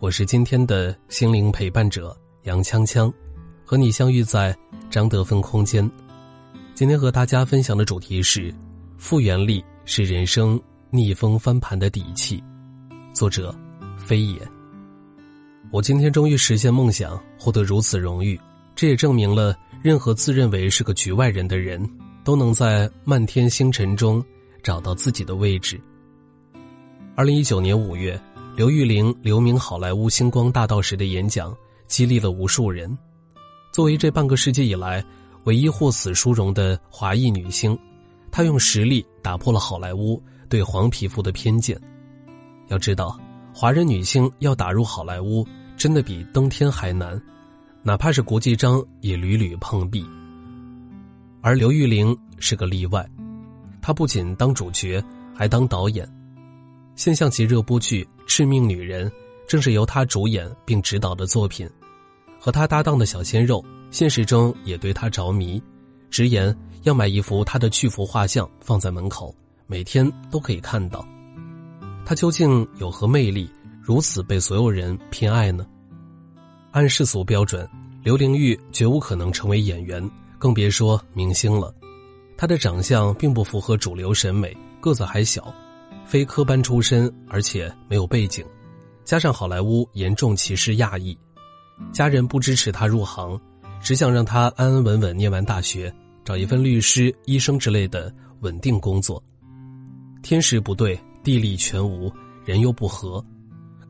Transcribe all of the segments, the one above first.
我是今天的心灵陪伴者杨锵锵，和你相遇在张德芬空间。今天和大家分享的主题是：复原力是人生逆风翻盘的底气。作者：飞也。我今天终于实现梦想，获得如此荣誉，这也证明了任何自认为是个局外人的人，都能在漫天星辰中找到自己的位置。二零一九年五月。刘玉玲留名好莱坞星光大道时的演讲，激励了无数人。作为这半个世纪以来唯一获此殊荣的华裔女星，她用实力打破了好莱坞对黄皮肤的偏见。要知道，华人女星要打入好莱坞，真的比登天还难，哪怕是国际章也屡屡碰壁。而刘玉玲是个例外，她不仅当主角，还当导演。现象级热播剧《致命女人》正是由她主演并执导的作品，和她搭档的小鲜肉现实中也对她着迷，直言要买一幅她的巨幅画像放在门口，每天都可以看到。她究竟有何魅力，如此被所有人偏爱呢？按世俗标准，刘玲玉绝无可能成为演员，更别说明星了。她的长相并不符合主流审美，个子还小。非科班出身，而且没有背景，加上好莱坞严重歧视亚裔，家人不支持他入行，只想让他安安稳稳念完大学，找一份律师、医生之类的稳定工作。天时不对，地利全无，人又不和，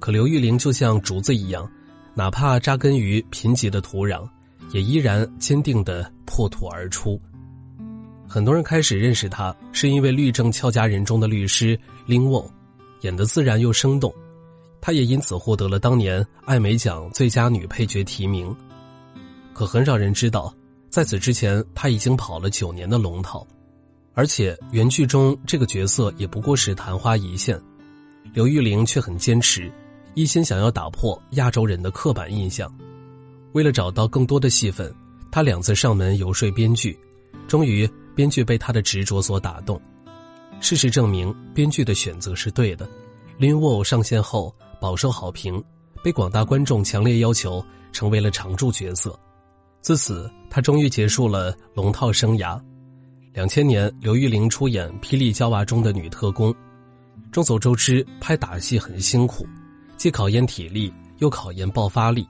可刘玉玲就像竹子一样，哪怕扎根于贫瘠的土壤，也依然坚定地破土而出。很多人开始认识他，是因为《律政俏佳人》中的律师林沃，演得自然又生动，她也因此获得了当年艾美奖最佳女配角提名。可很少人知道，在此之前，她已经跑了九年的龙套，而且原剧中这个角色也不过是昙花一现。刘玉玲却很坚持，一心想要打破亚洲人的刻板印象。为了找到更多的戏份，她两次上门游说编剧，终于。编剧被他的执着所打动，事实证明，编剧的选择是对的。林沃上线后饱受好评，被广大观众强烈要求成为了常驻角色。自此，他终于结束了龙套生涯。两千年，刘玉玲出演《霹雳娇娃》中的女特工。众所周知，拍打戏很辛苦，既考验体力，又考验爆发力，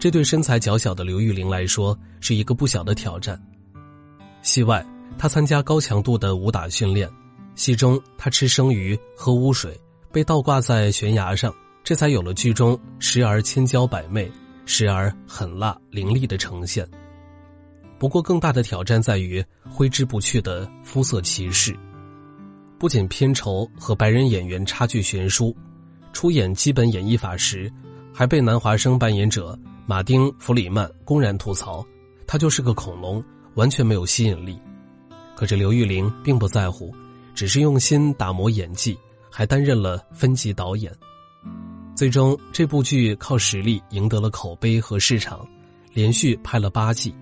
这对身材较小的刘玉玲来说是一个不小的挑战。戏外。他参加高强度的武打训练，戏中他吃生鱼喝污水，被倒挂在悬崖上，这才有了剧中时而千娇百媚，时而狠辣凌厉的呈现。不过，更大的挑战在于挥之不去的肤色歧视，不仅片酬和白人演员差距悬殊，出演基本演绎法时，还被南华生扮演者马丁·弗里曼公然吐槽，他就是个恐龙，完全没有吸引力。可是刘玉玲并不在乎，只是用心打磨演技，还担任了分级导演。最终，这部剧靠实力赢得了口碑和市场，连续拍了八季。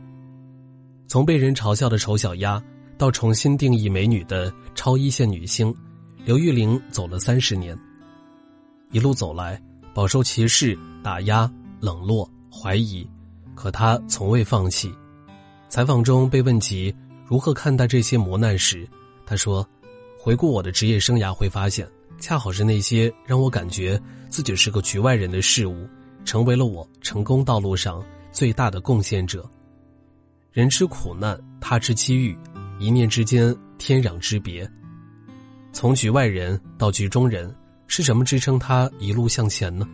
从被人嘲笑的丑小鸭，到重新定义美女的超一线女星，刘玉玲走了三十年。一路走来，饱受歧视、打压、冷落、怀疑，可她从未放弃。采访中被问及。如何看待这些磨难时，她说：“回顾我的职业生涯，会发现，恰好是那些让我感觉自己是个局外人的事物，成为了我成功道路上最大的贡献者。人吃苦难，他吃机遇，一念之间，天壤之别。从局外人到局中人，是什么支撑他一路向前呢？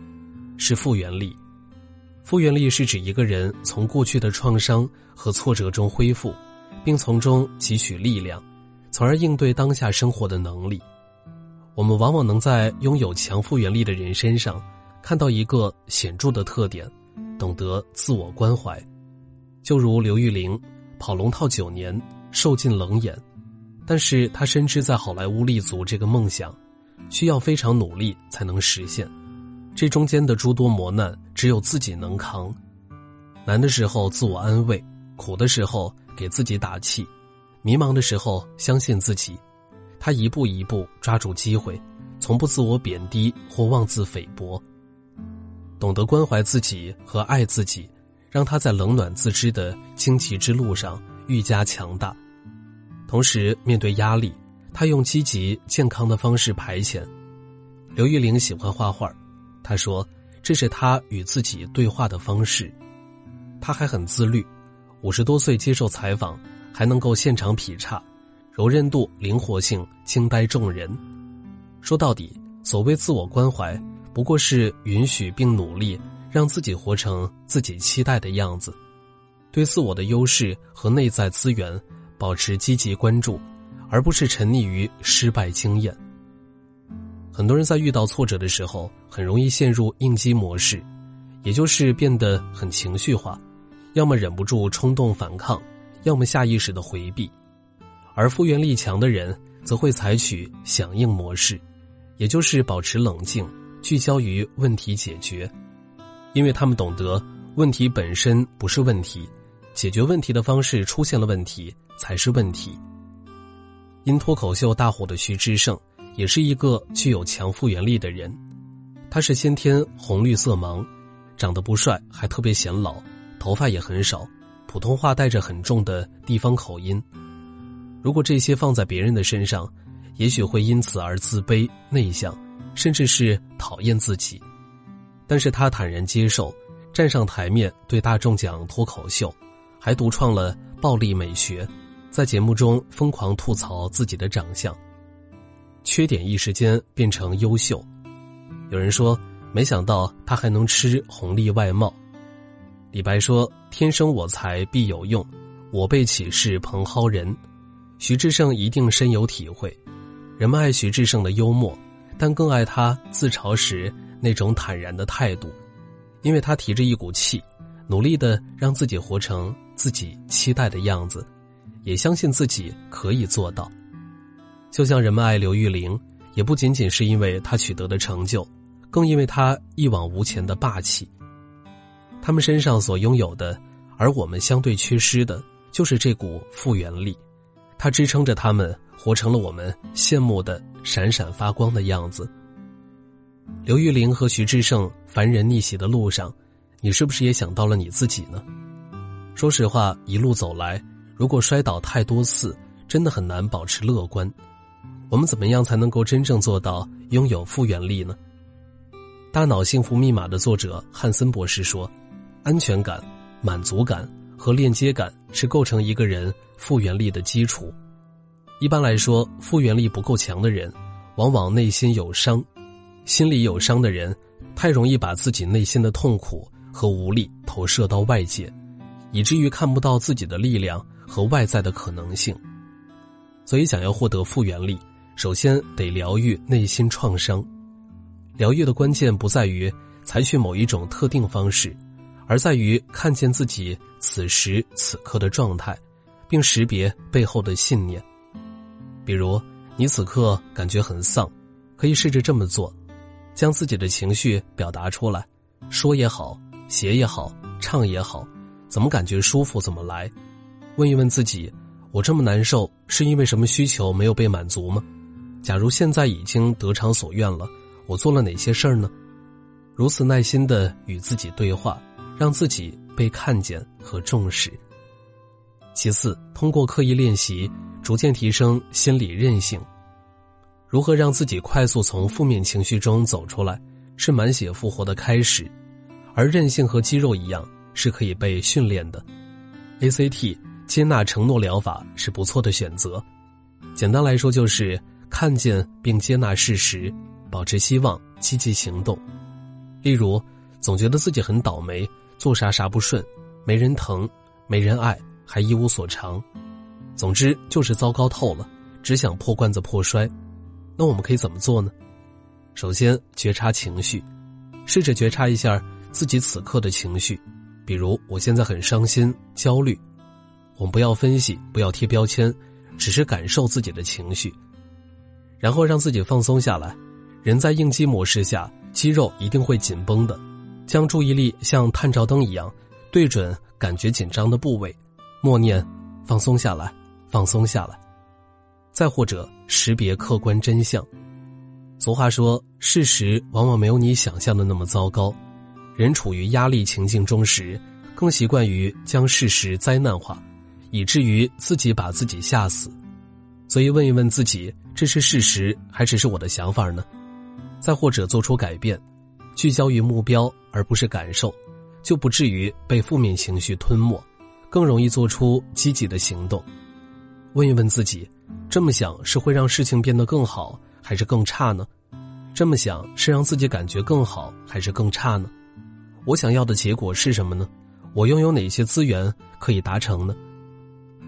是复原力。复原力是指一个人从过去的创伤和挫折中恢复。”并从中汲取力量，从而应对当下生活的能力。我们往往能在拥有强复原力的人身上，看到一个显著的特点，懂得自我关怀。就如刘玉玲，跑龙套九年，受尽冷眼，但是她深知在好莱坞立足这个梦想，需要非常努力才能实现。这中间的诸多磨难，只有自己能扛。难的时候自我安慰，苦的时候给自己打气，迷茫的时候相信自己。他一步一步抓住机会，从不自我贬低或妄自菲薄。懂得关怀自己和爱自己，让他在冷暖自知的荆棘之路上愈加强大。同时，面对压力，他用积极健康的方式排遣。刘玉玲喜欢画画，她说这是她与自己对话的方式。他还很自律，五十多岁接受采访，还能够现场劈叉，柔韧度、灵活性惊呆众人。说到底，所谓自我关怀，不过是允许并努力让自己活成自己期待的样子，对自我的优势和内在资源保持积极关注，而不是沉溺于失败经验。很多人在遇到挫折的时候，很容易陷入应激模式，也就是变得很情绪化。要么忍不住冲动反抗，要么下意识的回避，而复原力强的人则会采取响应模式，也就是保持冷静，聚焦于问题解决，因为他们懂得问题本身不是问题，解决问题的方式出现了问题才是问题。因脱口秀大火的徐志胜，也是一个具有强复原力的人，他是先天红绿色盲，长得不帅，还特别显老。头发也很少，普通话带着很重的地方口音。如果这些放在别人的身上，也许会因此而自卑、内向，甚至是讨厌自己。但是他坦然接受，站上台面对大众讲脱口秀，还独创了暴力美学，在节目中疯狂吐槽自己的长相，缺点一时间变成优秀。有人说，没想到他还能吃红利外貌。李白说：“天生我材必有用，我辈岂是蓬蒿人。”徐志胜一定深有体会。人们爱徐志胜的幽默，但更爱他自嘲时那种坦然的态度，因为他提着一股气，努力的让自己活成自己期待的样子，也相信自己可以做到。就像人们爱刘玉玲，也不仅仅是因为她取得的成就，更因为她一往无前的霸气。他们身上所拥有的，而我们相对缺失的，就是这股复原力。它支撑着他们，活成了我们羡慕的闪闪发光的样子。刘玉玲和徐志胜凡人逆袭的路上，你是不是也想到了你自己呢？说实话，一路走来，如果摔倒太多次，真的很难保持乐观。我们怎么样才能够真正做到拥有复原力呢？《大脑幸福密码》的作者汉森博士说。安全感、满足感和链接感是构成一个人复原力的基础。一般来说，复原力不够强的人，往往内心有伤。心里有伤的人，太容易把自己内心的痛苦和无力投射到外界，以至于看不到自己的力量和外在的可能性。所以，想要获得复原力，首先得疗愈内心创伤。疗愈的关键不在于采取某一种特定方式。而在于看见自己此时此刻的状态，并识别背后的信念。比如，你此刻感觉很丧，可以试着这么做：将自己的情绪表达出来，说也好，写也好，唱也好，怎么感觉舒服怎么来。问一问自己：我这么难受，是因为什么需求没有被满足吗？假如现在已经得偿所愿了，我做了哪些事儿呢？如此耐心的与自己对话。让自己被看见和重视。其次，通过刻意练习，逐渐提升心理韧性。如何让自己快速从负面情绪中走出来，是满血复活的开始。而韧性和肌肉一样，是可以被训练的。ACT 接纳承诺疗法是不错的选择。简单来说，就是看见并接纳事实，保持希望，积极行动。例如，总觉得自己很倒霉。做啥啥不顺，没人疼，没人爱，还一无所长，总之就是糟糕透了，只想破罐子破摔。那我们可以怎么做呢？首先觉察情绪，试着觉察一下自己此刻的情绪，比如我现在很伤心、焦虑。我们不要分析，不要贴标签，只是感受自己的情绪，然后让自己放松下来。人在应激模式下，肌肉一定会紧绷的。将注意力像探照灯一样对准感觉紧张的部位，默念“放松下来，放松下来”。再或者识别客观真相。俗话说：“事实往往没有你想象的那么糟糕。”人处于压力情境中时，更习惯于将事实灾难化，以至于自己把自己吓死。所以，问一问自己：这是事实，还只是我的想法呢？再或者做出改变。聚焦于目标而不是感受，就不至于被负面情绪吞没，更容易做出积极的行动。问一问自己：这么想是会让事情变得更好，还是更差呢？这么想是让自己感觉更好，还是更差呢？我想要的结果是什么呢？我拥有哪些资源可以达成呢？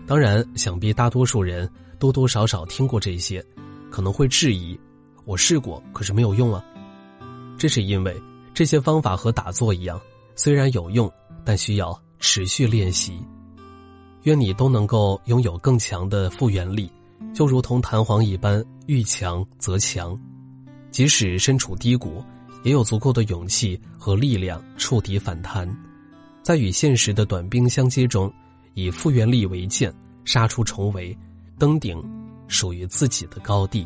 当然，想必大多数人多多少少听过这些，可能会质疑：我试过，可是没有用啊。这是因为这些方法和打坐一样，虽然有用，但需要持续练习。愿你都能够拥有更强的复原力，就如同弹簧一般，遇强则强。即使身处低谷，也有足够的勇气和力量触底反弹，在与现实的短兵相接中，以复原力为剑，杀出重围，登顶属于自己的高地。